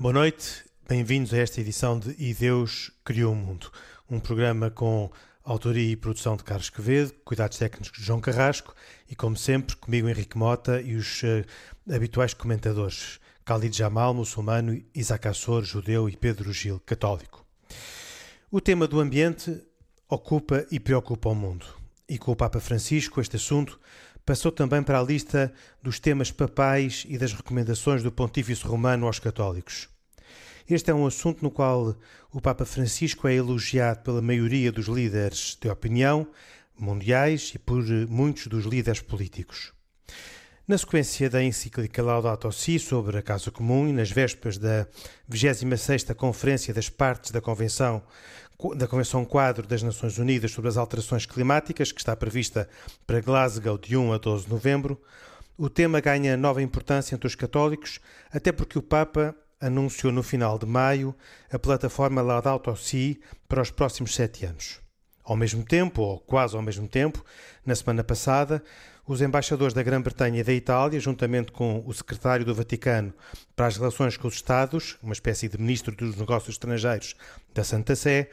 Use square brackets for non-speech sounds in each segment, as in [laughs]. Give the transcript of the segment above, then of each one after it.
Boa noite, bem-vindos a esta edição de E Deus Criou o Mundo, um programa com autoria e produção de Carlos Quevedo, cuidados técnicos de João Carrasco e, como sempre, comigo Henrique Mota e os uh, habituais comentadores Khalid Jamal, muçulmano, Isaac Assor, judeu e Pedro Gil, católico. O tema do ambiente ocupa e preocupa o mundo. E com o Papa Francisco, este assunto passou também para a lista dos temas papais e das recomendações do Pontífice Romano aos católicos. Este é um assunto no qual o Papa Francisco é elogiado pela maioria dos líderes de opinião mundiais e por muitos dos líderes políticos. Na sequência da encíclica Laudato Si sobre a Casa Comum e nas vésperas da 26ª Conferência das Partes da Convenção da Convenção Quadro das Nações Unidas sobre as Alterações Climáticas, que está prevista para Glasgow de 1 a 12 de novembro, o tema ganha nova importância entre os católicos, até porque o Papa anunciou no final de maio a plataforma Laudato Si para os próximos sete anos. Ao mesmo tempo, ou quase ao mesmo tempo, na semana passada, os embaixadores da Grã-Bretanha e da Itália, juntamente com o secretário do Vaticano para as relações com os Estados, uma espécie de ministro dos Negócios Estrangeiros da Santa Sé,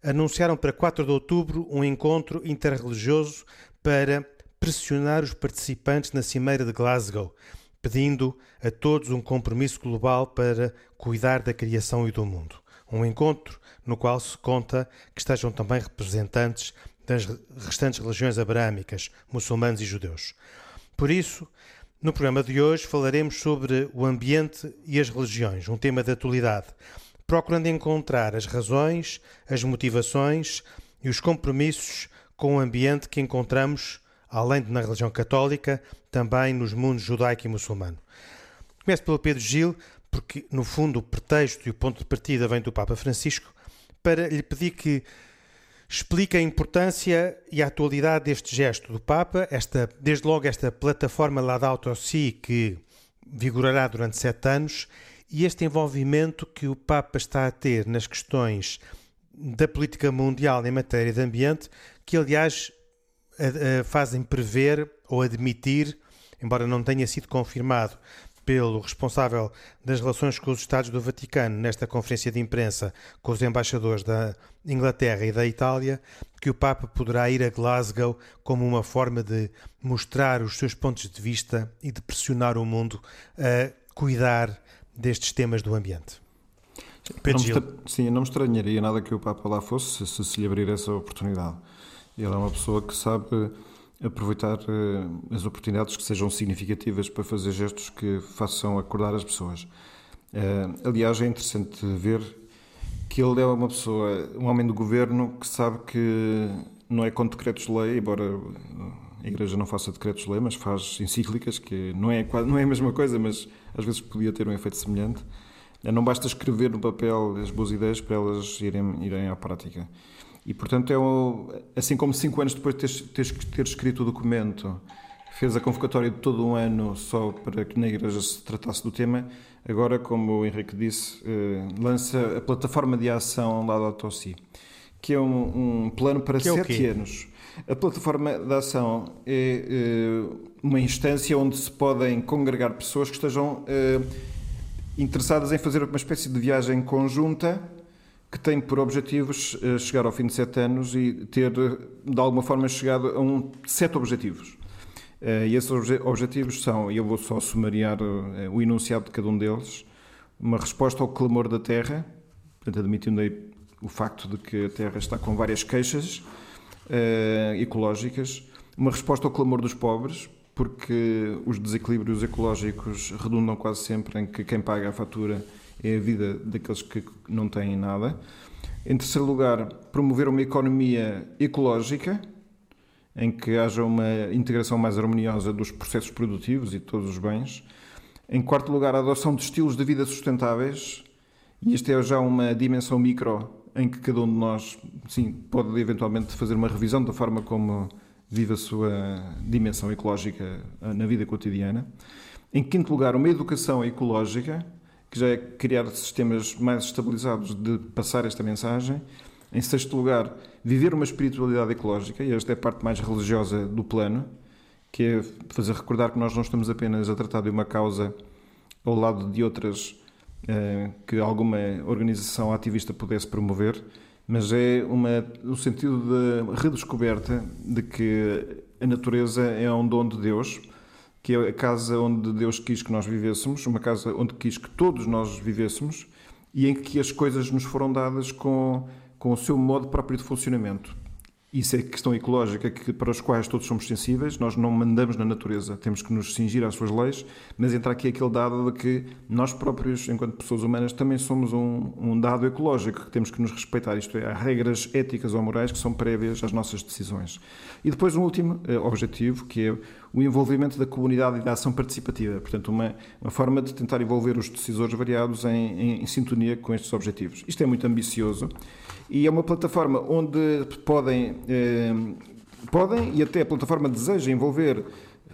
anunciaram para 4 de outubro um encontro interreligioso para pressionar os participantes na Cimeira de Glasgow, pedindo a todos um compromisso global para cuidar da criação e do mundo. Um encontro no qual se conta que estejam também representantes das restantes religiões abraâmicas, muçulmanos e judeus. Por isso, no programa de hoje falaremos sobre o ambiente e as religiões, um tema de atualidade, procurando encontrar as razões, as motivações e os compromissos com o ambiente que encontramos além de na religião católica, também nos mundos judaico e muçulmano. Começo pelo Pedro Gil, porque no fundo o pretexto e o ponto de partida vem do Papa Francisco, para lhe pedir que explique a importância e a atualidade deste gesto do Papa, esta, desde logo esta plataforma Laudato Si que vigorará durante sete anos e este envolvimento que o Papa está a ter nas questões da política mundial em matéria de ambiente, que aliás fazem prever ou admitir, embora não tenha sido confirmado pelo responsável das relações com os Estados do Vaticano nesta conferência de imprensa com os embaixadores da Inglaterra e da Itália, que o Papa poderá ir a Glasgow como uma forma de mostrar os seus pontos de vista e de pressionar o mundo a cuidar destes temas do ambiente. Pedro não sim, não me estranharia nada que o Papa lá fosse se se lhe abrir essa oportunidade. Ele é uma pessoa que sabe aproveitar uh, as oportunidades que sejam significativas para fazer gestos que façam acordar as pessoas. Uh, aliás, é interessante ver que ele é uma pessoa, um homem do governo que sabe que não é com decretos de lei, embora a Igreja não faça decretos de lei, mas faz encíclicas, que não é, não é a mesma coisa, mas às vezes podia ter um efeito semelhante. Não basta escrever no papel as boas ideias para elas irem, irem à prática. E, portanto, é um, assim como cinco anos depois de ter, ter, ter escrito o documento, fez a convocatória de todo um ano só para que na Igreja se tratasse do tema, agora, como o Henrique disse, eh, lança a plataforma de ação lá da Tossi, que é um, um plano para que é sete é anos. A plataforma de ação é eh, uma instância onde se podem congregar pessoas que estejam eh, interessadas em fazer uma espécie de viagem conjunta que tem por objetivos eh, chegar ao fim de sete anos e ter, de alguma forma, chegado a um, sete objetivos. Eh, e esses objetivos são, e eu vou só sumariar eh, o enunciado de cada um deles, uma resposta ao clamor da Terra, portanto, admitindo aí o facto de que a Terra está com várias queixas ecológicas, uma resposta ao clamor dos pobres, porque os desequilíbrios ecológicos redundam quase sempre em que quem paga a fatura é a vida daqueles que não têm nada. Em terceiro lugar, promover uma economia ecológica, em que haja uma integração mais harmoniosa dos processos produtivos e de todos os bens. Em quarto lugar, a adoção de estilos de vida sustentáveis, E isto é já uma dimensão micro em que cada um de nós, sim, pode eventualmente fazer uma revisão da forma como vive a sua dimensão ecológica eh, na vida cotidiana. Em quinto lugar, uma educação ecológica, que já é criar sistemas mais estabilizados de passar esta mensagem. Em sexto lugar, viver uma espiritualidade ecológica, e esta é a parte mais religiosa do plano, que é fazer recordar que nós não estamos apenas a tratar de uma causa ao lado de outras eh, que alguma organização ativista pudesse promover, mas é uma, o sentido de redescoberta de que a natureza é um dom de Deus, que é a casa onde Deus quis que nós vivêssemos, uma casa onde quis que todos nós vivêssemos e em que as coisas nos foram dadas com, com o seu modo próprio de funcionamento. Isso é questão ecológica que, para os quais todos somos sensíveis. Nós não mandamos na natureza, temos que nos cingir às suas leis, mas entra aqui aquele dado de que nós próprios, enquanto pessoas humanas, também somos um, um dado ecológico que temos que nos respeitar. Isto é, há regras éticas ou morais que são prévias às nossas decisões. E depois um último eh, objetivo, que é o envolvimento da comunidade e da ação participativa. Portanto, uma, uma forma de tentar envolver os decisores variados em, em, em sintonia com estes objetivos. Isto é muito ambicioso e é uma plataforma onde podem, eh, podem e até a plataforma deseja envolver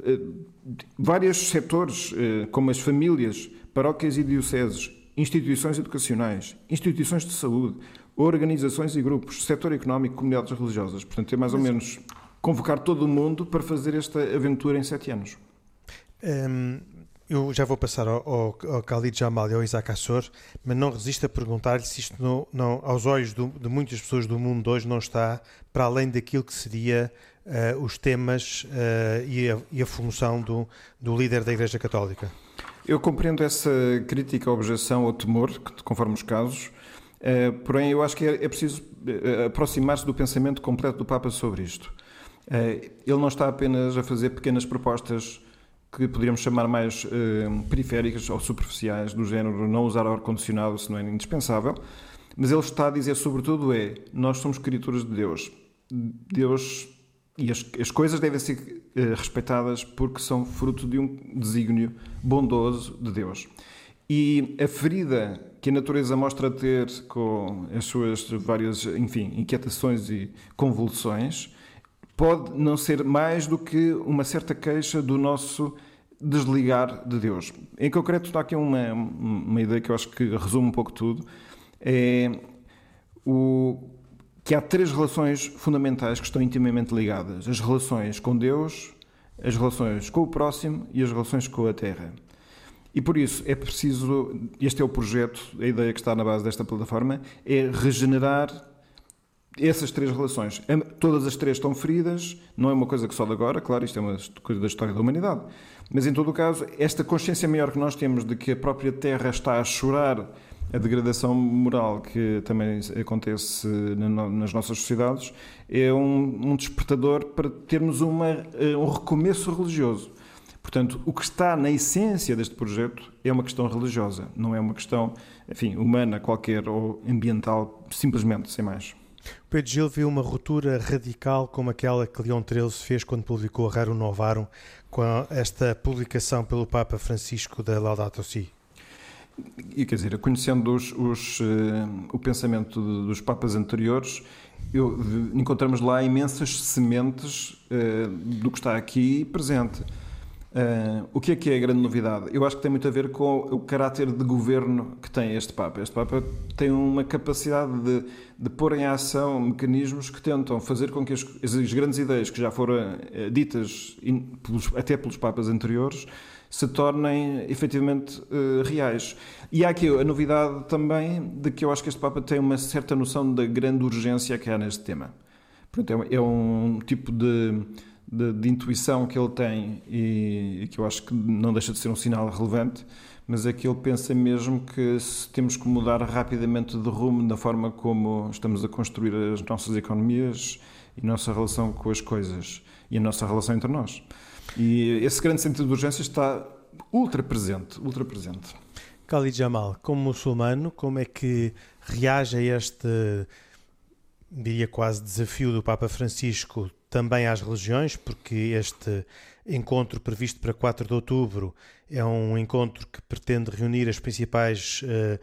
eh, vários setores, eh, como as famílias, paróquias e dioceses, instituições educacionais, instituições de saúde, organizações e grupos, setor económico, comunidades religiosas. Portanto, é mais ou menos convocar todo o mundo para fazer esta aventura em sete anos. Um, eu já vou passar ao, ao, ao Khalid Jamal e ao Isaac Assor, mas não resisto a perguntar-lhe se isto, não, não, aos olhos do, de muitas pessoas do mundo hoje, não está para além daquilo que seria uh, os temas uh, e, a, e, a, função do, do líder da Igreja Católica. Eu compreendo essa crítica, objeção ou temor, conforme os casos, uh, porém eu acho que é, é preciso aproximar-se do pensamento completo do Papa sobre isto. ele não está apenas a fazer pequenas propostas que poderíamos chamar mais eh, periféricas ou superficiais, do género não usar ar-condicionado se não é indispensável, mas ele está a dizer sobretudo é, nós somos criaturas de Deus. Deus e as, as coisas devem ser eh, respeitadas porque são fruto de um desígnio bondoso de Deus. E a ferida que a natureza mostra ter com as suas várias, enfim, inquietações e convulsões, pode não ser mais do que uma certa queixa do nosso desligar de Deus. Em concreto, está aqui uma, uma ideia que eu acho que resume um pouco tudo. É o, que há três relações fundamentais que estão intimamente ligadas: as relações com Deus, as relações com o próximo e as relações com a Terra. E por isso é preciso, este é o projeto, a ideia que está na base desta plataforma, é regenerar essas três relações, todas as três estão feridas, não é uma coisa que só de agora, claro, isto é uma coisa da história da humanidade, mas em todo o caso, esta consciência maior que nós temos de que a própria Terra está a chorar a degradação moral que também acontece nas nossas sociedades é um, despertador para termos uma, eh, um recomeço religioso. Portanto, o que está na essência deste projeto é uma questão religiosa, não é uma questão, enfim, humana qualquer ou ambiental, simplesmente, sem mais. O Pedro Gil viu uma ruptura radical como aquela que Leão XIII fez quando publicou a Rerum Novarum, com esta publicação pelo Papa Francisco da Laudato Si. E quer dizer, conhecendo os, os, uh, o pensamento dos papas anteriores, eu, encontramos lá imensas sementes uh, do que está aqui presente. Uh, o que é que é a grande novidade? Eu acho que tem muito a ver com o caráter de governo que tem este Papa. Este Papa tem uma capacidade de, de pôr em ação mecanismos que tentam fazer com que as, as grandes ideias que já foram uh, ditas in, pelos, até pelos Papas anteriores se tornem efetivamente uh, reais. E há aqui a novidade também de que eu acho que este Papa tem uma certa noção da grande urgência que há neste tema. Portanto, é, é um tipo de de, de, intuição que ele tem e, e, que eu acho que não deixa de ser um sinal relevante, mas é que ele pensa mesmo que temos que mudar rapidamente de rumo na forma como estamos a construir as nossas economias e nossa relação com as coisas e a nossa relação entre nós. E esse grande sentido de urgência está ultra presente, ultra presente. Khalid Jamal, como muçulmano, como é que reage a este, diria quase, desafio do Papa Francisco também às religiões, porque este encontro previsto para 4 de outubro é um encontro que pretende reunir as principais uh,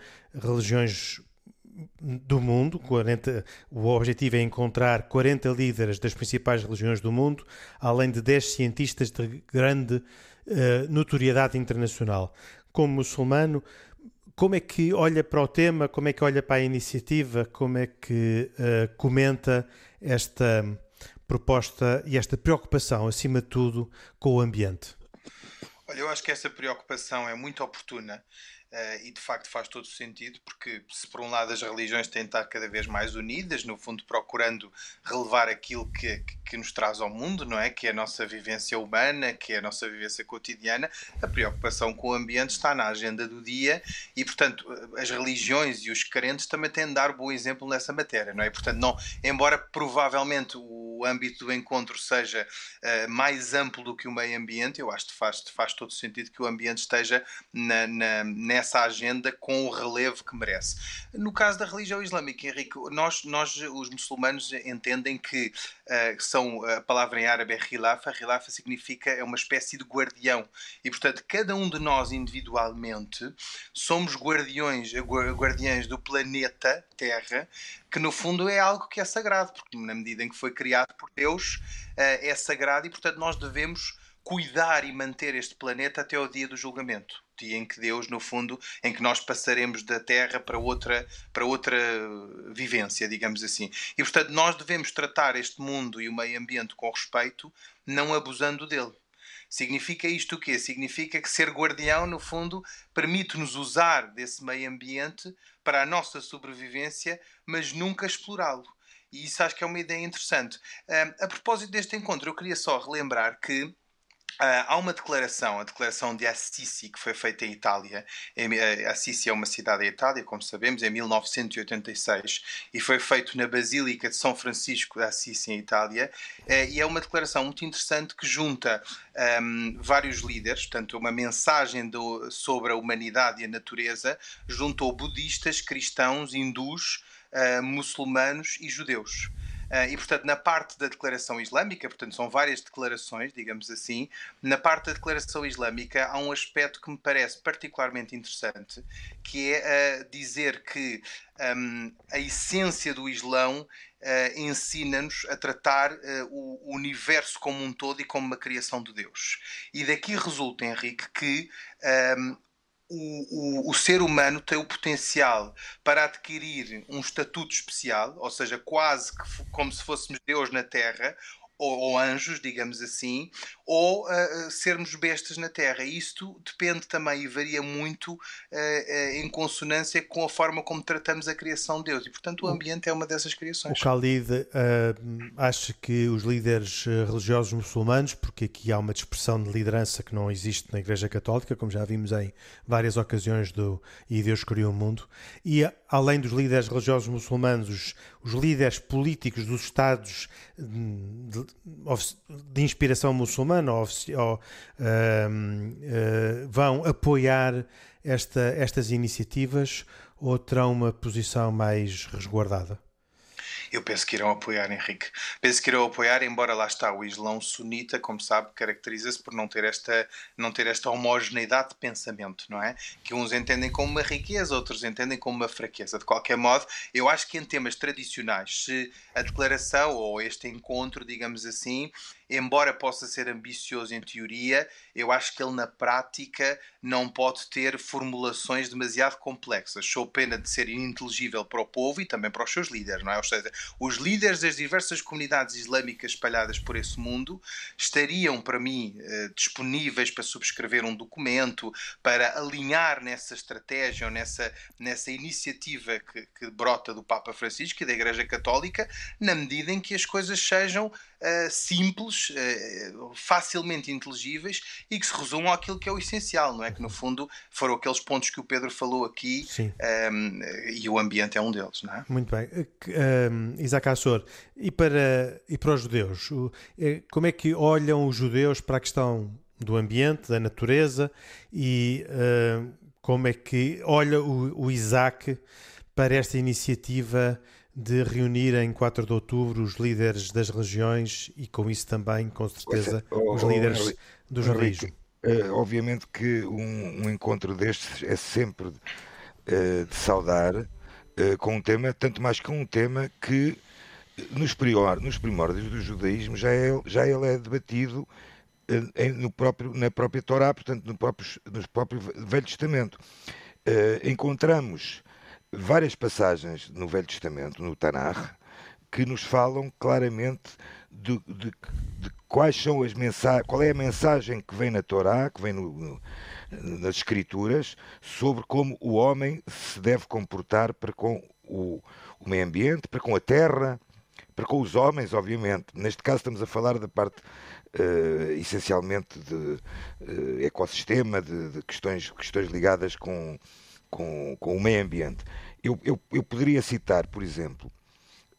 religiões do mundo. 40, o objetivo é encontrar 40 líderes das principais religiões do mundo, além de 10 cientistas de grande uh, notoriedade internacional. Como muçulmano, como é que olha para o tema, como é que olha para a iniciativa, como é que uh, comenta esta proposta e esta preocupação, acima de tudo, com o ambiente? Olha, eu acho que essa preocupação é muito oportuna Uh, e de facto faz todo sentido, porque se por um lado as religiões têm estado cada vez mais unidas, no fundo procurando relevar aquilo que, que, nos traz ao mundo, não é? Que é a nossa vivência humana, que é a nossa vivência cotidiana, a preocupação com o ambiente está na agenda do dia e, portanto, as religiões e os crentes também têm de dar bom exemplo nessa matéria, não é? Portanto, não, embora provavelmente o âmbito do encontro seja uh, mais amplo do que o meio ambiente, eu acho que faz, faz todo sentido que o ambiente esteja na, na, nessa essa agenda com o relevo que merece. No caso da religião islâmica, Henrique, nós, nós os muçulmanos entendem que uh, são a palavra em árabe é khilafa, khilafa significa é uma espécie de guardião e portanto cada um de nós individualmente somos guardiões, do planeta Terra, que no fundo é algo que é sagrado, porque na medida em que foi criado por Deus, uh, é sagrado e portanto nós devemos cuidar e manter este planeta até ao dia do julgamento dia em que Deus, no fundo, em que nós passaremos da Terra para outra, para outra vivência, digamos assim. E portanto, nós devemos tratar este mundo e o meio ambiente com respeito, não abusando dele. Significa isto o quê? Significa que ser guardião, no fundo, permite-nos usar desse meio ambiente para a nossa sobrevivência, mas nunca explorá-lo. E isso acho que é uma ideia interessante. a propósito deste encontro, eu queria só relembrar que Uh, há uma declaração, a declaração de Assisi, que foi feita em Itália. Em, Assisi é uma cidade da Itália, como sabemos, em 1986, e foi feito na Basílica de São Francisco de Assisi, em Itália. Uh, e é uma declaração muito interessante que junta um, vários líderes, portanto, uma mensagem do, sobre a humanidade e a natureza, juntou budistas, cristãos, hindus, uh, muçulmanos e judeus. Uh, e, portanto, na parte da declaração islâmica, portanto, são várias declarações, digamos assim, na parte da declaração islâmica há um aspecto que me parece particularmente interessante, que é uh, dizer que um, a essência do Islão uh, ensina-nos a tratar o universo como um todo e como uma criação de Deus. E daqui resulta, Henrique, que um, o, o, o, ser humano tem o potencial para adquirir um estatuto especial, ou seja, quase que como se fôssemos Deus na Terra, ou, ou anjos, digamos assim, ou uh, sermos bestas na Terra. Isto depende também e varia muito uh, uh, em consonância com a forma como tratamos a criação de Deus. E, portanto, o ambiente é uma dessas criações. O Khalid acha que os líderes religiosos muçulmanos, porque aqui há uma dispersão de liderança que não existe na Igreja Católica, como já vimos em várias ocasiões do E Deus Criou o Mundo, e além dos líderes religiosos muçulmanos, os, os líderes políticos dos Estados hum, de, de inspiração muçulmana ou, ou, uh, vão apoiar esta, estas iniciativas ou terão uma posição mais resguardada? Eu penso que irão apoiar, Henrique. Penso que irão apoiar, embora lá está o Islão sunita, como sabe, caracteriza-se por não ter, esta, não ter esta homogeneidade de pensamento, não é? Que uns entendem como uma riqueza, outros entendem como uma fraqueza. De qualquer modo, eu acho que em temas tradicionais, se a declaração ou este encontro, digamos assim, embora possa ser ambicioso em teoria, eu acho que ele na prática não pode ter formulações demasiado complexas. Sou pena de ser ininteligível para o povo e também para os seus líderes, não é? Ou seja, os líderes das diversas comunidades islâmicas espalhadas por esse mundo estariam, para mim, eh, disponíveis para subscrever um documento, para alinhar nessa estratégia ou nessa, nessa iniciativa que, que brota do Papa Francisco e da Igreja Católica, na medida em que as coisas sejam uh, simples, uh, facilmente inteligíveis e que se resumam àquilo que é o essencial, não é? Que no fundo foram aqueles pontos que o Pedro falou aqui um, ehm, e o ambiente é um deles, não é? Muito bem. Um, Isaac Assor, e para, e para os judeus, como é que olham os judeus para a questão do ambiente, da natureza e uh, como é que olha o, o Isaac para esta iniciativa de reunir em 4 de outubro os líderes das religiões e, com isso, também, com certeza, é, oh, os líderes oh, do judaísmo? Uh, obviamente que um, um, encontro destes é sempre uh, de saudar, uh, com um tema, tanto mais que um tema que nos, prior, nos primórdios do judaísmo já, é, já ele é debatido no próprio, na própria Torá, portanto, no próprio, no próprio Velho Testamento. encontramos várias passagens no Velho Testamento, no Tanakh, que nos falam claramente de, de, de quais são as mensagens, qual é a mensagem que vem na Torá, que vem no, no, nas Escrituras, sobre como o homem se deve comportar para com o, o meio ambiente, para com a terra, para com os homens, obviamente. Neste caso estamos a falar da parte uh, essencialmente de uh, ecossistema, de, de, questões, questões ligadas com, com, com o meio ambiente. Eu, eu, eu poderia citar, por exemplo,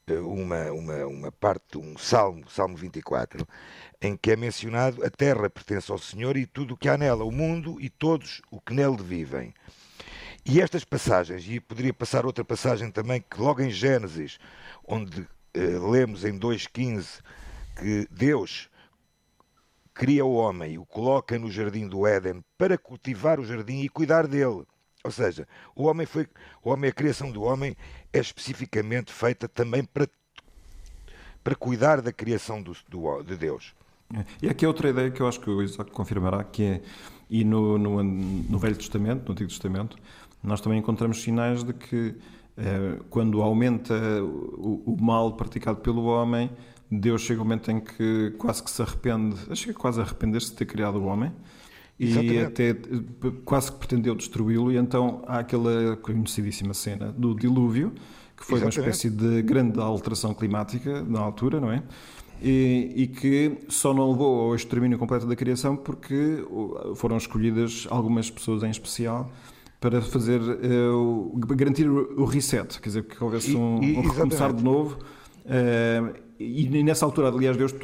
eh, uma, uma, uma parte, um salmo, Salmo 24, em que é mencionado a terra pertence ao Senhor e tudo o que há nela, o mundo e todos o que nele vivem. E estas passagens, e poderia passar outra passagem também, que logo em Gênesis, onde eh, lemos em 2,15 que Deus cria o homem e o coloca no jardim do Éden para cultivar o jardim e cuidar dele. Ou seja, o homem foi, o homem, a criação do homem é especificamente feita também para, para cuidar da criação do, do, de Deus. E aqui é outra ideia que eu acho que o Isaac confirmará, que é, e no, no, no Velho Testamento, no Antigo Testamento, nós também encontramos sinais de que eh, quando aumenta o, o, mal praticado pelo homem, Deus chega um momento em que quase que se arrepende, chega quase a arrepender-se de ter criado o homem, Exatamente. e até quase que pretendeu destruí-lo, e então há aquela conhecidíssima cena do dilúvio, que foi Exatamente. uma espécie de grande alteração climática na altura, não é? E, e, que só não levou ao extermínio completo da criação porque foram escolhidas algumas pessoas em especial para fazer uh, garantir o reset, quer dizer, que houvesse um, e, um recomeçar de novo. Uh, e nessa altura, aliás, Deus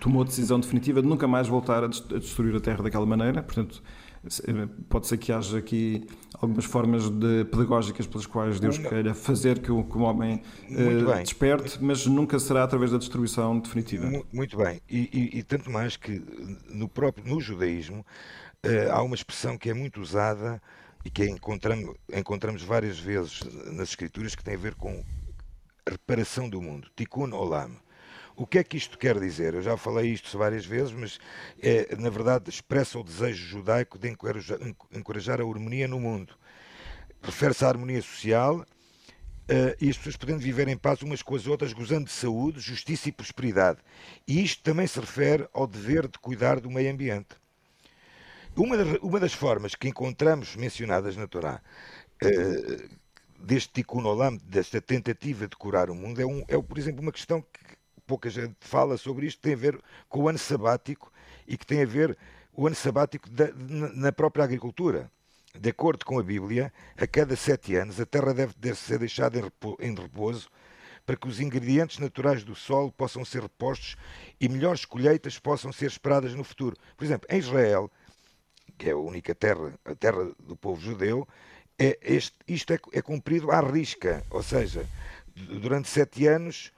tomou a decisão definitiva de nunca mais voltar a destruir a Terra daquela maneira. Portanto, eh, pode ser que haja aqui algumas formas de, pedagógicas pelas quais Deus queira fazer que o, que o homem uh, desperte, mas nunca será através da destruição definitiva. Muito bem. E, e, e tanto mais que no próprio no judaísmo uh, há uma expressão que é muito usada e que encontramos, encontramos várias vezes nas escrituras que tem a ver com a reparação do mundo. Tikkun olam o que é que isto quer dizer? Eu já falei isto várias vezes, mas é, na verdade expressa o desejo judaico de encorajar, a harmonia no mundo. Refere-se à harmonia social uh, e as pessoas podendo viver em paz umas com as outras, gozando de saúde, justiça e prosperidade. E isto também se refere ao dever de cuidar do meio ambiente. Uma uma das formas que encontramos mencionadas na Torá uh, deste tikkun olam, desta tentativa de curar o mundo, é, um, é, por exemplo, uma questão que pouca gente fala sobre isto, tem a ver com o ano sabático e que tem a ver o ano sabático da, na própria agricultura. De acordo com a Bíblia, a cada sete anos a terra deve ser deixada em repouso para que os ingredientes naturais do solo possam ser repostos e melhores colheitas possam ser esperadas no futuro. Por exemplo, em Israel, que é a única terra, a terra do povo judeu, é este, isto é, é cumprido à risca, ou seja, durante sete anos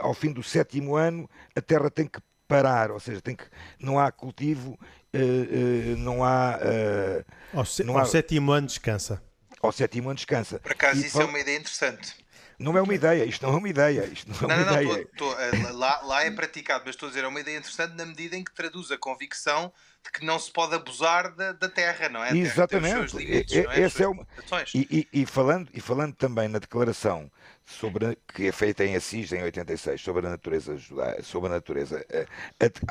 ao fim do sétimo ano, a terra tem que parar, ou seja, tem que, não há cultivo, eh, eh, não há. Ao, se, não há... ao sétimo ano descansa. Ao sétimo ano descansa. Por acaso, e, isso é uma ideia interessante. Não é uma ideia, isto não é uma ideia. Isto não, é uma não, ideia. Tô, tô, lá, lá é praticado, mas estou a dizer, é uma ideia interessante na medida em que traduz a convicção de que não se pode abusar da, da terra, não é? Exatamente. Limites, é, é, esse é uma... e, e, e, falando, e falando também na declaração sobre que é feita em Assis em 86 sobre a natureza judaica, sobre a natureza a, eh,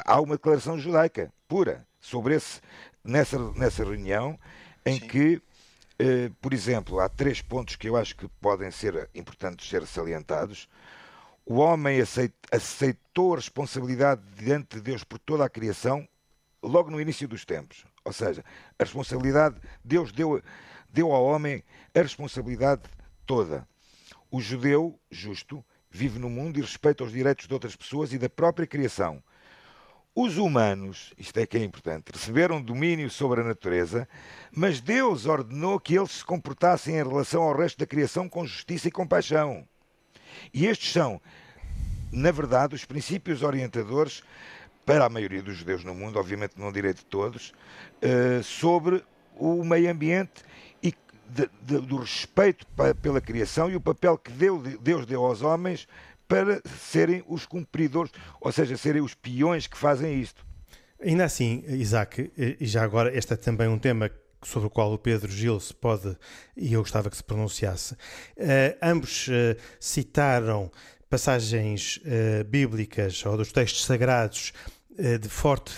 a, há uma declaração judaica pura sobre esse nessa nessa reunião em Sim. que por exemplo há três pontos que eu acho que podem ser importantes ser salientados. O homem aceitou a responsabilidade diante de Deus por toda a criação logo no início dos tempos. Ou seja a responsabilidade Deus deu deu ao homem a responsabilidade toda. O judeu justo vive no mundo e respeita os direitos de outras pessoas e da própria criação. Os humanos, isto é que é importante, receberam domínio sobre a natureza, mas Deus ordenou que eles se comportassem em relação ao resto da criação com justiça e compaixão. E estes são, na verdade, os princípios orientadores para a maioria dos judeus no mundo, obviamente não direi de todos, uh, sobre o meio ambiente e do respeito pela criação e o papel que deu, Deus deu aos homens para serem os cumpridores, ou seja, serem os peões que fazem isto. Ainda assim, Isaac, e já agora este é também um tema sobre o qual o Pedro Gil se pode, e eu gostava que se pronunciasse. Uh, ambos uh, citaram passagens uh, bíblicas ou dos textos sagrados de forte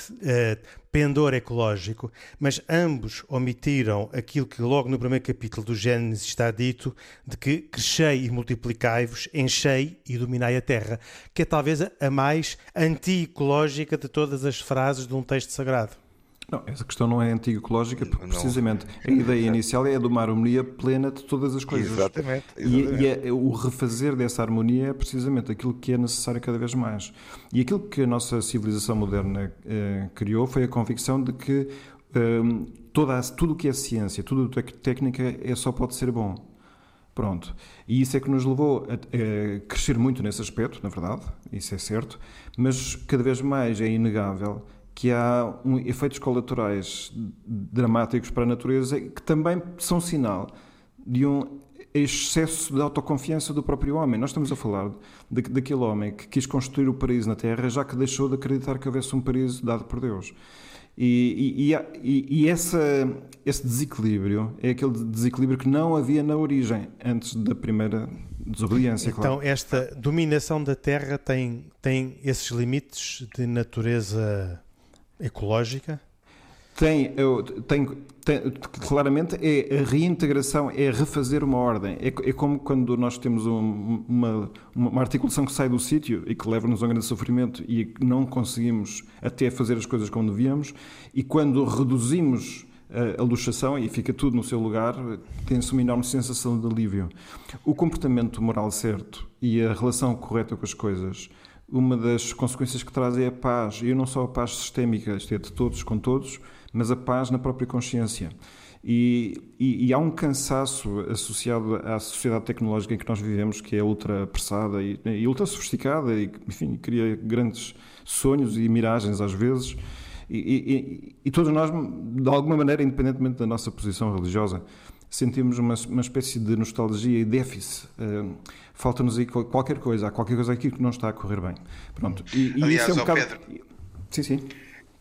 pendor ecológico, mas ambos omitiram aquilo que logo no primeiro capítulo do Gênesis está dito, de que crescei e multiplicai-vos, enchei e dominai a terra, que é talvez a mais anti-ecológica de todas as frases de um texto sagrado. Não, essa questão não é anti-ecológica, porque não, precisamente a ideia [laughs] inicial é de uma harmonia plena de todas as coisas. Exatamente. exatamente. E, e é, o refazer dessa harmonia é precisamente aquilo que é necessário cada vez mais. E aquilo que a nossa civilização moderna eh, criou foi a convicção de que eh, toda a, tudo o que é ciência, tudo o que é técnica, é, só pode ser bom. Pronto. E isso é que nos levou a, a crescer muito nesse aspecto, na verdade, isso é certo, mas cada vez mais é inegável que há um, efeitos colaterais dramáticos para a natureza que também são sinal de um excesso de autoconfiança do próprio homem. Nós estamos a falar de, daquele homem que quis construir o paraíso na Terra, já que deixou de acreditar que houvesse um paraíso dado por Deus. E, e, e, e essa, esse desequilíbrio é aquele desequilíbrio que não havia na origem, antes da primeira desobediência. Então, claro. esta dominação da Terra tem, tem esses limites de natureza ecológica? Tem, eu, tem, claramente é a reintegração, é refazer uma ordem. É, é como quando nós temos um, uma, uma articulação que sai do sítio e que leva-nos a um grande sofrimento e não conseguimos até fazer as coisas como devíamos, e quando reduzimos a, a luxação e fica tudo no seu lugar, tem-se uma enorme sensação de alívio. O comportamento moral certo e a relação correta com as coisas uma das consequências que traz é a paz, e não só a paz sistémica, isto é, de todos com todos, mas a paz na própria consciência. E, e, e, há um cansaço associado à sociedade tecnológica em que nós vivemos, que é ultra apressada e, e ultra sofisticada, e enfim, cria grandes sonhos e miragens às vezes. E, e, todos nós, de alguma maneira, independentemente da nossa posição religiosa, sentimos uma, uma espécie de nostalgia e déficit. Uh, Falta-nos aí qualquer coisa, há qualquer coisa aqui que não está a correr bem. Pronto. E, e Aliás, isso é um bocado... Pedro, sim, sim.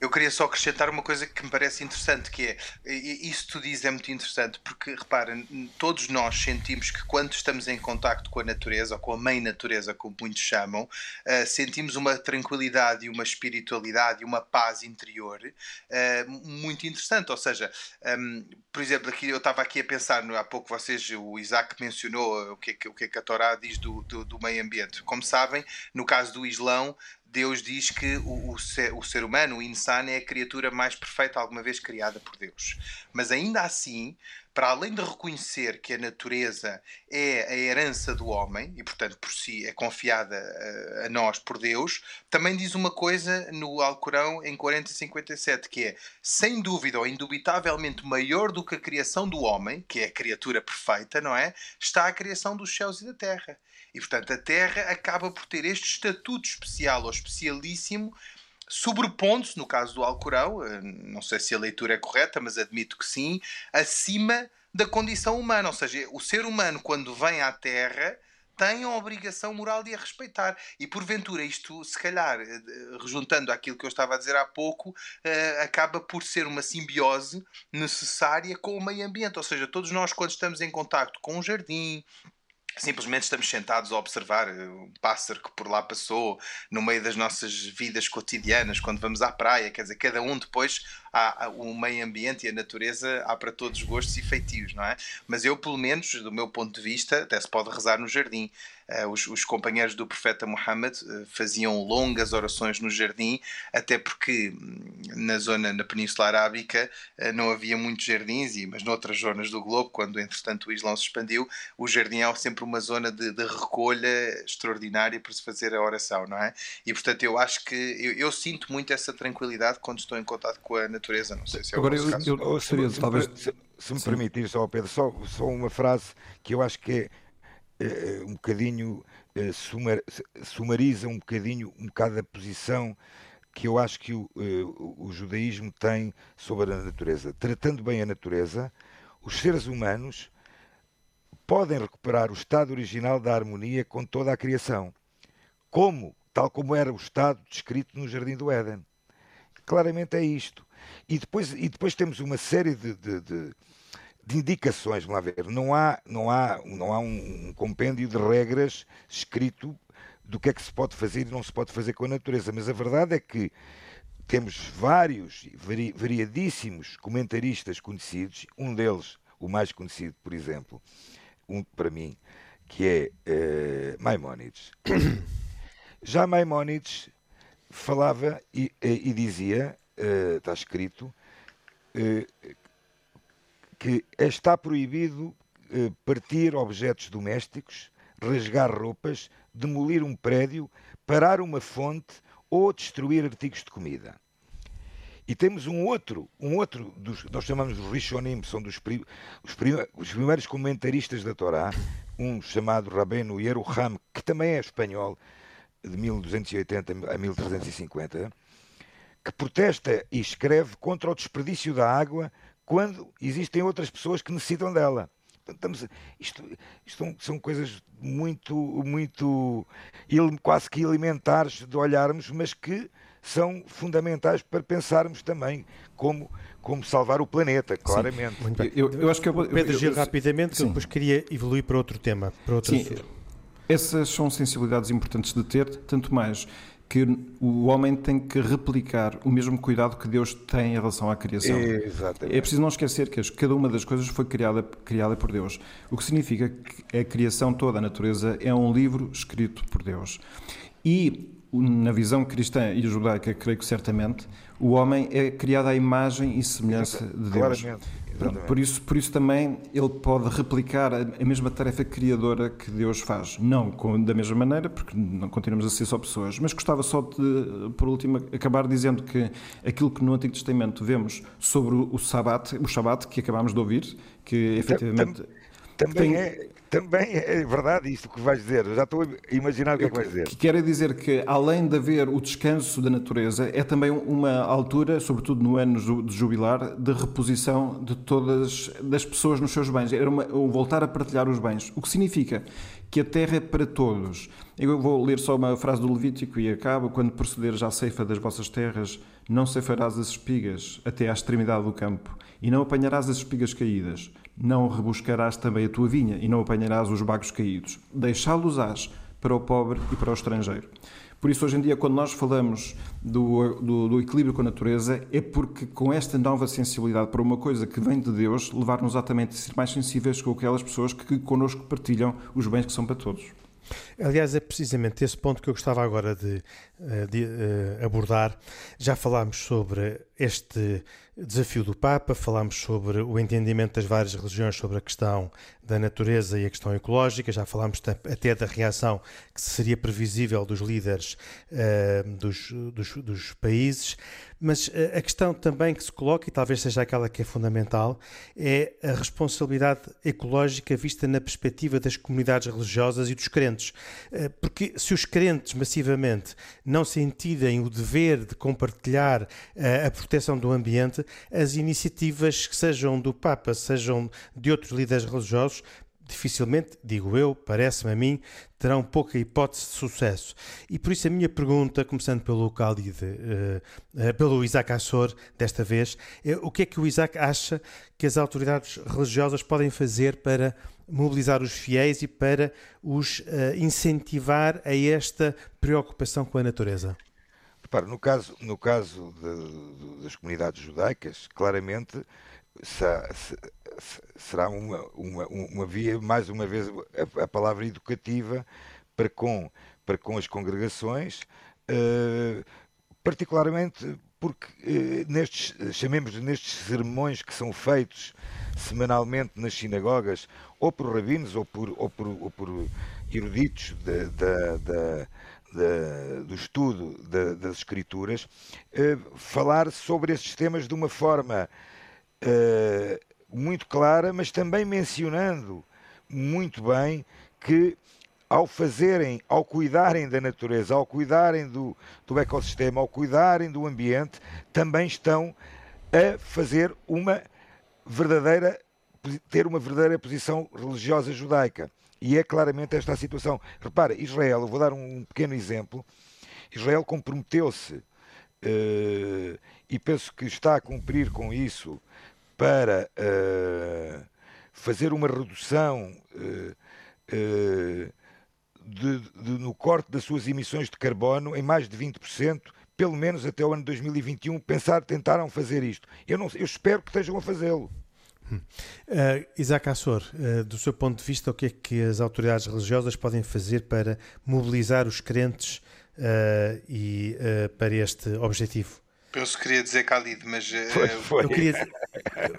Eu queria só acrescentar uma coisa que me parece interessante, que é, isso que tu dizes é muito interessante, porque repara, todos nós sentimos que quando estamos em contacto com a natureza, ou com a mãe natureza, como muitos chamam, uh, sentimos uma tranquilidade e uma espiritualidade e uma paz interior uh, muito interessante, ou seja, um, ehm, por exemplo, aqui eu estava aqui a pensar, há pouco vocês, o Isaac mencionou o que é que, o que, é que a Torá diz do, do, do meio ambiente. Como sabem, no caso do Islão, Deus diz que o, o, ser, o ser humano, o insano, é a criatura mais perfeita alguma vez criada por Deus. Mas ainda assim, para além de reconhecer que a natureza é a herança do homem e, portanto, por si é confiada a, a nós por Deus, também diz uma coisa no Alcorão em 4057 que é, sem dúvida ou indubitavelmente maior do que a criação do homem, que é a criatura perfeita, não é? Está a criação dos céus e da terra. E, portanto, a Terra acaba por ter este estatuto especial ou especialíssimo, sobrepondo-se, no caso do Alcorão, eh, não sei se a leitura é correta, mas admito que sim, acima da condição humana. Ou seja, o ser humano, quando vem à Terra, tem a obrigação moral de a respeitar. E porventura, isto, se calhar, eh, rejuntando aquilo que eu estava a dizer há pouco, uh, acaba por ser uma simbiose necessária com o meio ambiente. Ou seja, todos nós, quando estamos em contacto com um jardim, simplesmente estamos sentados a observar eh, um pássaro que por lá passou no meio das nossas vidas cotidianas, quando vamos à praia, quer dizer, cada um depois há, o meio ambiente e a natureza há para todos os gostos e feitios, não é? Mas eu, pelo menos, do meu ponto de vista, até se pode rezar no jardim. Uh, os, os, companheiros do profeta Muhammad uh, faziam longas orações no jardim, até porque hum, na zona, na Península Arábica, uh, não havia muitos jardins, e, mas noutras zonas do globo, quando entretanto o Islão se expandiu, o jardim é sempre uma zona de, de recolha extraordinária para se fazer a oração, não é? E portanto eu acho que eu, eu sinto muito essa tranquilidade quando estou em contato com a natureza. Não sei se é Agora, eu, eu, gostaria, talvez. Se, se me permitir, só Pedro, só, só uma frase que eu acho que é uh, um bocadinho uh, sumar, sumariza um bocadinho um bocado a posição que eu acho que o, o judaísmo tem sobre a natureza. Tratando bem a natureza, os seres humanos podem recuperar o estado original da harmonia com toda a criação, como tal como era o estado descrito no Jardim do Éden. Claramente é isto. E depois, e depois temos uma série de, de, de, de indicações, vamos lá ver. Não há, não há, não há um, um compêndio de regras escrito do que é que se pode fazer e não se pode fazer com a natureza, mas a verdade é que temos vários, vari, variadíssimos comentaristas conhecidos, um deles, o mais conhecido, por exemplo, um para mim, que é uh, Maimónides. [coughs] Já Maimónides falava e, e dizia, uh, está escrito, uh, que está proibido partir objetos domésticos, rasgar roupas, demolir um prédio, parar uma fonte ou destruir artigos de comida. E temos um outro, um outro dos, nós chamamos de Rishonim, são dos os, os, primeiros comentaristas da Torá, um chamado Rabeno Yeruham, que também é espanhol, de 1280 a 1350, que protesta e escreve contra o desperdício da água quando existem outras pessoas que necessitam dela. Estamos, isto, isto são coisas muito, muito quase que elementares de olharmos, mas que são fundamentais para pensarmos também como, como salvar o planeta, claramente. Sim, eu, eu, acho que eu, Pedro Gil, rapidamente, que eu depois queria evoluir para outro tema. Para outro sim, essas são sensibilidades importantes de ter, tanto mais que o homem tem que replicar o mesmo cuidado que Deus tem em relação à criação. Exatamente. É preciso não esquecer que cada uma das coisas foi criada, criada por Deus, o que significa que a criação toda, a natureza, é um livro escrito por Deus. E na visão cristã e judaica, creio que certamente, o homem é criado à imagem e semelhança de Deus. Claramente. Por isso, por isso também ele pode replicar a, mesma tarefa criadora que Deus faz. Não com, da mesma maneira, porque não continuamos a ser só pessoas, mas gostava só de, por último, acabar dizendo que aquilo que no Antigo Testamento vemos sobre o, o Sabat, o Shabat, que acabámos de ouvir, que efetivamente... Também tem, é também é verdade isto que vais dizer. Já estou a imaginar o que é que vais dizer. Que quero dizer que, além de haver o descanso da natureza, é também uma altura, sobretudo no ano de jubilar, de reposição de todas as pessoas nos seus bens. Era uma, voltar a partilhar os bens. O que significa que a terra é para todos. Eu vou ler só uma frase do Levítico e acabo. Quando procederes à ceifa das vossas terras, não ceifarás as espigas até à extremidade do campo, e não apanharás as espigas caídas não rebuscarás também a tua vinha e não apanharás os bagos caídos. Deixá-los-ás para o pobre e para o estrangeiro. Por isso, hoje em dia, quando nós falamos do, do, do, equilíbrio com a natureza, é porque com esta nova sensibilidade para uma coisa que vem de Deus, levar-nos exatamente a ser mais sensíveis com aquelas pessoas que connosco partilham os bens que são para todos. Aliás, é precisamente esse ponto que eu gostava agora de, eh, de, de eh, abordar. Já falámos sobre este desafio do Papa, falámos sobre o entendimento das várias religiões sobre a questão da natureza e a questão ecológica, já falámos até da reação que seria previsível dos líderes uh, dos, dos, dos, países, mas uh, a questão também que se coloca, e talvez seja aquela que é fundamental, é a responsabilidade ecológica vista na perspectiva das comunidades religiosas e dos crentes. Uh, porque se os crentes massivamente não sentirem o dever de compartilhar a proteção do ambiente, as iniciativas que sejam do Papa, sejam de outros líderes religiosos, dificilmente, digo eu, parece-me a mim, terão pouca hipótese de sucesso. E por isso a minha pergunta, começando pelo Cálide, uh, uh, pelo Isaac Assor, desta vez, é o que é que o Isaac acha que as autoridades religiosas podem fazer para mobilizar os fiéis e para os uh, incentivar a esta preocupação com a natureza? Repara, no caso, no caso de, de, das comunidades judaicas, claramente será uma, uma, uma via, mais uma vez, a, a palavra educativa para com, para com as congregações, uh, particularmente porque uh, nestes, chamemos nestes sermões que são feitos semanalmente nas sinagogas, ou por rabinos ou por, ou por, ou por eruditos da, do estudo da, das escrituras, eh, falar sobre esses temas de uma forma eh, muito clara, mas também mencionando muito bem que ao fazerem, ao cuidarem da natureza, ao cuidarem do, do ecossistema, ao cuidarem do ambiente, também estão a fazer uma verdadeira ter uma verdadeira posição religiosa judaica. E é claramente esta a situação. Repara, Israel, eu vou dar um pequeno exemplo. Israel comprometeu-se uh, e penso que está a cumprir com isso para uh, fazer uma redução uh, de, de, no corte das suas emissões de carbono em mais de 20%, pelo menos até o ano 2021. Pensar, tentaram fazer isto. Eu, não, eu espero que estejam a fazê-lo. Uh, Isaac Assor, uh, do seu ponto de vista, o que é que as autoridades religiosas podem fazer para mobilizar os crentes uh, e para este objetivo? Penso que queria dizer Khalid, mas foi, foi. Eu queria...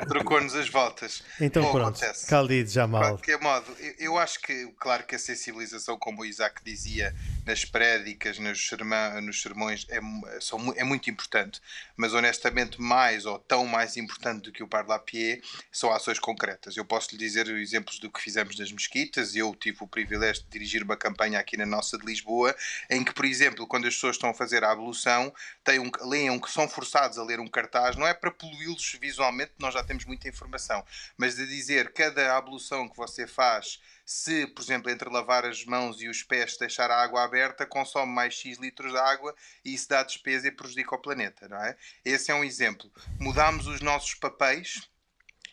trocou-nos as voltas. Então Bom, pronto, acontece. Khalid, já mal. De qualquer modo, eu acho que, claro que a sensibilização, como o Isaac dizia, nas prédicas, nos, sermão, nos sermões, é, são, é muito importante, mas honestamente mais ou tão mais importante do que o parlapié são ações concretas. Eu posso lhe dizer exemplos do que fizemos nas mesquitas, eu tive o privilégio de dirigir uma campanha aqui na nossa de Lisboa, em que, por exemplo, quando as pessoas estão a fazer a ablução, têm um, leiam que são forçados a ler um cartaz, não é para poluí-los visualmente, nós já temos muita informação, mas de dizer cada ablução que você faz, se, por exemplo, entre lavar as mãos e os pés deixar a água aberta, consome mais X litros de água e isso dá despesa e prejudica o planeta, não é? Esse é um exemplo. Mudamos os nossos papéis,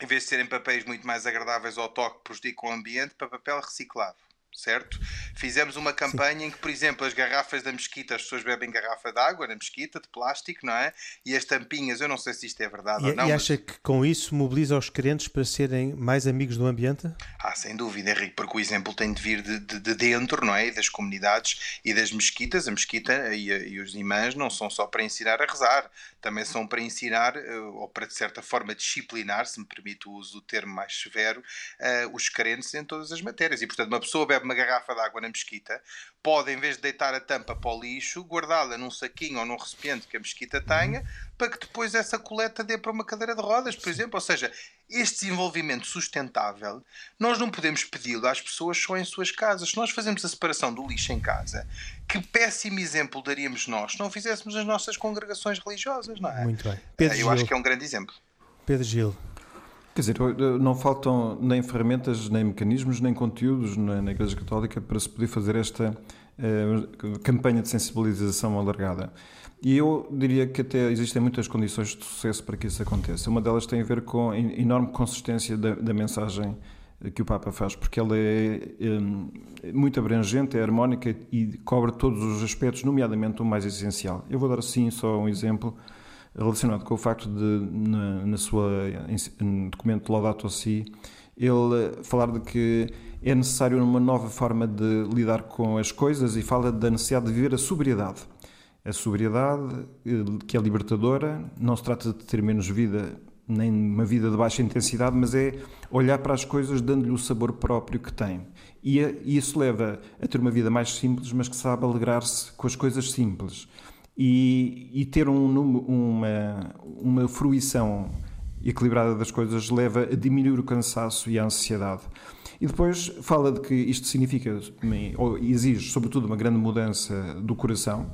em vez de serem papéis muito mais agradáveis ao toque que prejudicam o ambiente, para papel reciclado certo? Fizemos uma campanha Sim. em que, por exemplo, as garrafas da mesquita, as pessoas bebem garrafa de água na mesquita, de plástico, não é? E as tampinhas, eu não sei se isto é verdade e, ou não. E acha mas... que com isso mobiliza os crentes para serem mais amigos do ambiente? Ah, sem dúvida, Henrique, porque o exemplo tem de vir de, de, de dentro, não é? E das comunidades e das mesquitas. A mesquita e, e os imãs não são só para ensinar a rezar, também são para ensinar, eh, ou para de certa forma disciplinar, se me permite o uso do termo mais severo, uh, os crentes em todas as matérias. E portanto, uma pessoa bebe uma garrafa de água na mesquita, pode, em vez de deitar a tampa para o lixo, guardá-la num saquinho ou num recipiente que a mesquita tenha, para que depois essa coleta dê para uma cadeira de rodas, por exemplo. Ou seja, este desenvolvimento sustentável, nós não podemos pedi-lo às pessoas só em suas casas. Se nós fazemos a separação do lixo em casa, que péssimo exemplo daríamos nós se não fizéssemos as nossas congregações religiosas, não é? Muito bem. Pedro Eu Gil. acho que é um grande exemplo. Pedro Gil. Quer dizer, não faltam nem ferramentas, nem mecanismos, nem conteúdos na, Igreja Católica para se poder fazer esta campanha de sensibilização alargada. E eu diria que até existem muitas condições de sucesso para que isso aconteça. Uma delas tem a ver com a enorme consistência da, da mensagem que o Papa faz, porque ela é, é muito abrangente, é harmónica e cobre todos os aspectos, nomeadamente o mais essencial. Eu vou dar assim só um exemplo relacionado com o facto de, na, na sua no documento Laudato Si, ele falar de que é necessário uma nova forma de lidar com as coisas e fala da necessidade de viver a sobriedade. A sobriedade, eh, que é libertadora, não se trata de ter menos vida, nem uma vida de baixa intensidade, mas é olhar para as coisas dando-lhe o sabor próprio que tem. E, e isso leva a ter uma vida mais simples, mas que sabe alegrar-se com as coisas simples e, e ter um, uma, uma fruição equilibrada das coisas leva a diminuir o cansaço e a ansiedade. E depois fala de que isto significa, ou exige, sobretudo, uma grande mudança do coração,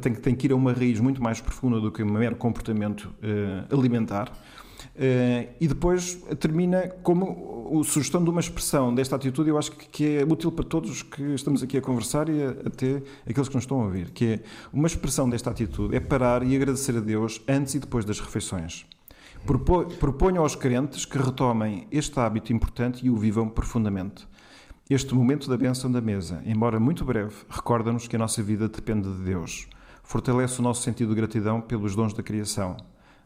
tem, tem que ir a uma raiz muito mais profunda do que um mero comportamento uh, alimentar. Uh, e depois termina como a sugestão de uma expressão desta atitude, eu acho que, é útil para todos que estamos aqui a conversar e até aqueles que nos estão a ouvir, que é uma expressão desta atitude é parar e agradecer a Deus antes e depois das refeições. Proponho aos crentes que retomem este hábito importante e o vivam profundamente. Este momento da bênção da mesa, embora muito breve, recorda-nos que a nossa vida depende de Deus. Fortalece o nosso sentido de gratidão pelos dons da criação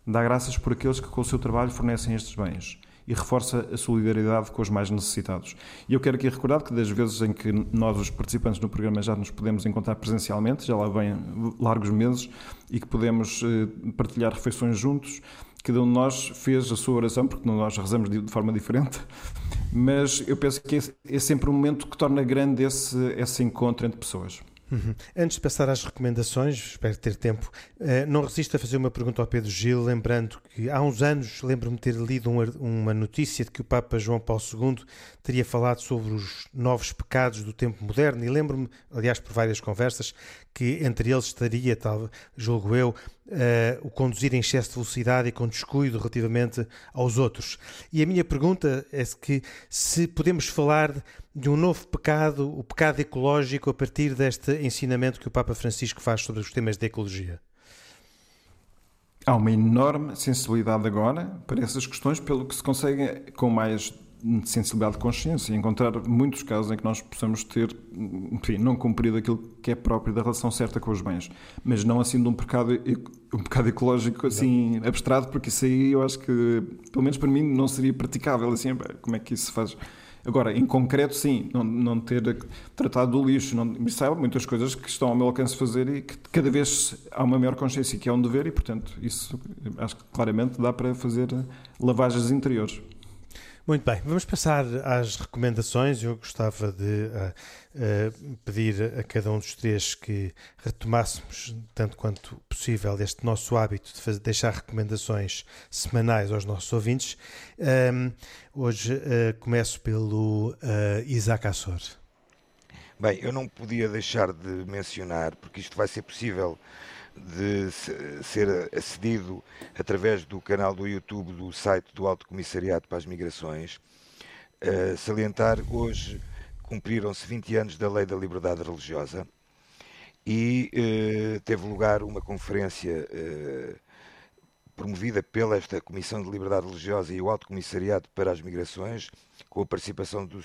dá graças por aqueles que com o seu trabalho fornecem estes bens e reforça a solidariedade com os mais necessitados. E eu quero aqui recordar que das vezes em que nós, os participantes no programa, já nos podemos encontrar presencialmente, já lá vem largos meses, e que podemos eh, partilhar refeições juntos, cada um de nós fez a sua oração, porque nós rezamos de forma diferente, mas eu penso que é sempre um momento que torna grande esse, esse encontro entre pessoas. Uhum. Antes de passar às recomendações, espero ter tempo, uh, não resisto a fazer uma pergunta ao Pedro Gil, lembrando que há uns anos lembro-me ter lido uma notícia de que o Papa João Paulo II teria falado sobre os novos pecados do tempo moderno e lembro-me, aliás, por várias conversas, que entre eles estaria, tal, julgo eu, uh, o conduzir em excesso de velocidade e com descuido relativamente aos outros. E a minha pergunta é que se podemos falar de um novo pecado, o pecado ecológico, a partir deste ensinamento que o Papa Francisco faz sobre os temas da ecologia. Há uma enorme sensibilidade agora para essas questões, pelo que se consegue com mais sensibilidade de consciência, encontrar muitos casos em que nós possamos ter, enfim, não cumprido aquilo que é próprio da relação certa com os bens, mas não assim de um pecado, um pecado ecológico assim não. abstrato, porque isso aí eu acho que, pelo menos para mim, não seria praticável, assim, como é que isso se faz? Agora, em concreto, sim, não, não ter tratado do lixo, não, há muitas coisas que estão ao meu alcance fazer e que cada vez há uma maior consciência que é um dever e, portanto, isso acho que claramente dá para fazer lavagens interiores. Muito bem, vamos passar às recomendações. Eu gostava de uh, uh, pedir a cada um dos três que retomássemos, tanto quanto possível, este nosso hábito de fazer, deixar recomendações semanais aos nossos ouvintes. Um, hoje uh, começo pelo Isaac Assor. Bem, eu não podia deixar de mencionar, porque isto vai ser possível de ser acedido através do canal do YouTube do site do Alto Comissariado para as Migrações. Uh, salientar, hoje cumpriram-se 20 anos da Lei da Liberdade Religiosa e uh, teve lugar uma conferência uh, promovida pela esta Comissão de Liberdade Religiosa e o Alto Comissariado para as Migrações, com a participação da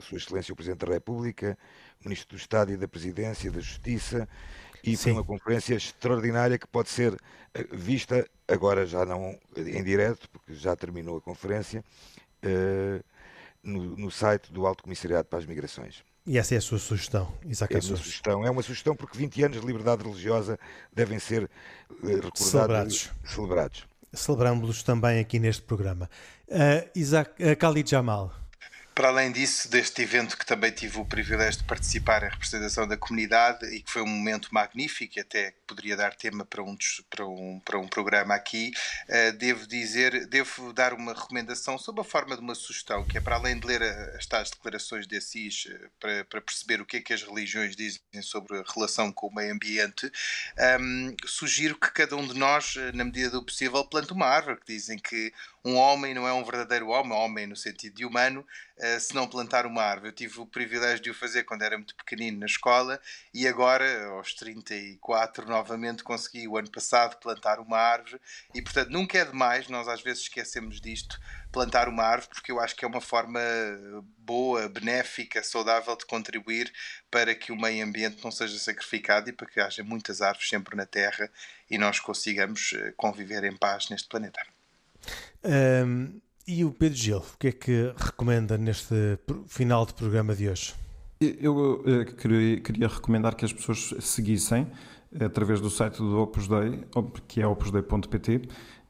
Sua Excelência o Presidente da República, Ministro do Estado e da Presidência, da Justiça, e Sim. foi uma conferência extraordinária que pode ser eh, vista, agora já não em direto, porque já terminou a conferência, uh, no, no, site do Alto Comissariado para as Migrações. E essa é a sua sugestão, Isaac é uma sugestão, É uma sugestão porque 20 anos de liberdade religiosa devem ser uh, recordados celebrados. celebrados. Celebramos-los também aqui neste programa. Uh, Isaac, uh, Khalid Jamal, para além disso, deste evento que também tive o privilégio de participar em representação da comunidade e que foi um momento magnífico, e até poderia dar tema para um, para um, para um programa aqui, uh, devo dizer, devo dar uma recomendação sob a forma de uma sugestão, que é para além de ler as tais declarações de Assis, uh, para, para perceber o que é que as religiões dizem sobre a relação com o meio ambiente, um, ehm, sugiro que cada um de nós, eh, na medida do possível, plante uma árvore, que dizem que um homem não é um verdadeiro homem, homem no sentido de humano, uh, se não plantar uma árvore. Eu tive o privilégio de o fazer quando era muito pequenino na escola e agora, aos 34, novamente consegui, o ano passado, plantar uma árvore. E, portanto, nunca é demais, nós às vezes esquecemos disto, plantar uma árvore, porque eu acho que é uma forma boa, benéfica, saudável de contribuir para que o meio ambiente não seja sacrificado e para que haja muitas árvores sempre na Terra e nós consigamos eh, conviver em paz neste planeta. Um, e o Pedro Gil, o que é que recomenda neste final de programa de hoje? Eu, eu queria, queria, recomendar que as pessoas seguissem através do site do Opus Dei, que é opusdei.pt,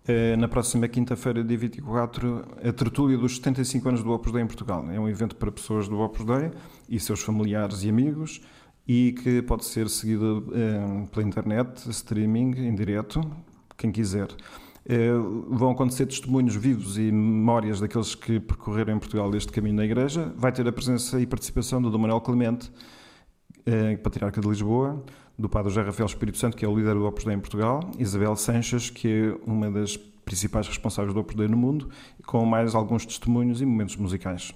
eh, na próxima quinta-feira, dia 24, a tertúlia dos 75 anos do Opus Dei em Portugal. É um evento para pessoas do Opus Dei e seus familiares e amigos e que pode ser seguido eh, pela internet, streaming, em direto, quem quiser. Eh, vão acontecer testemunhos vivos e memórias daqueles que percorreram em Portugal este caminho na Igreja. Vai ter a presença e participação do Dom Manuel Clemente, eh, Patriarca de Lisboa, do Padre José Rafael Espírito Santo, que é o líder do Opus Dei em Portugal, Isabel Sanches, que é uma das principais responsáveis do Opus Dei no mundo, com mais alguns testemunhos e momentos musicais.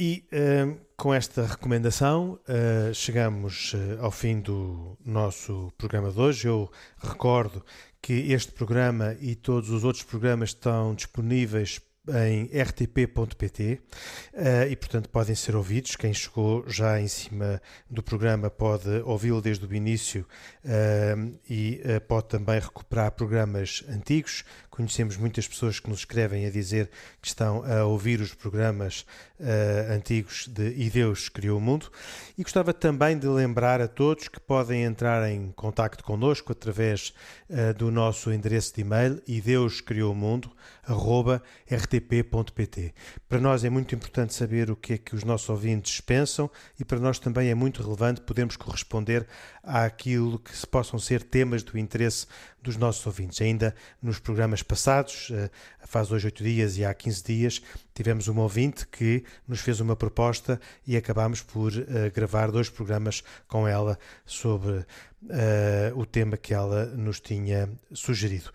E uh, com esta recomendação uh, chegamos uh, ao fim do nosso programa de hoje. Eu recordo que este programa e todos os outros programas estão disponíveis em rtp.pt uh, e, portanto, podem ser ouvidos. Quem chegou já em cima do programa pode ouvi-lo desde o início uh, e uh, pode também recuperar programas antigos conhecemos muitas pessoas que nos escrevem a dizer que estão a ouvir os programas uh, antigos de E Deus Criou o Mundo. E gostava também de lembrar a todos que podem entrar em contato connosco através uh, do nosso endereço de e-mail rtp.pt. Para nós é muito importante saber o que é que os nossos ouvintes pensam e para nós também é muito relevante podermos corresponder àquilo que se possam ser temas do interesse dos nossos ouvintes. Ainda nos programas passados, eh, faz hoje oito dias e há 15 dias, tivemos uma ouvinte que nos fez uma proposta e acabámos por uh, gravar dois programas com ela sobre uh, o tema que ela nos tinha sugerido.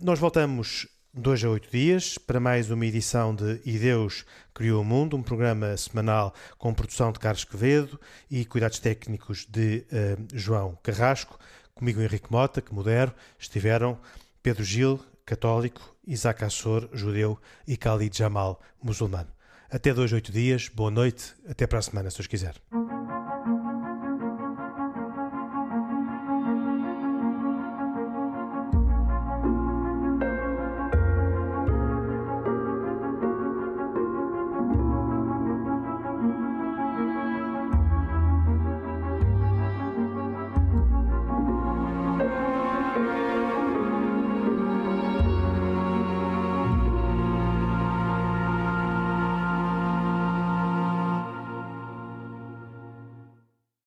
Nós voltamos dois a oito dias para mais uma edição de E Deus Criou o Mundo, um programa semanal com produção de Carlos Quevedo e cuidados técnicos de uh, João Carrasco. Comigo Henrique Mota, que modero, estiveram Pedro Gil, católico, Isaac Assor, judeu e Khalid Jamal, muçulmano. Até dois, oito dias, boa noite, até para a semana, se os quiser.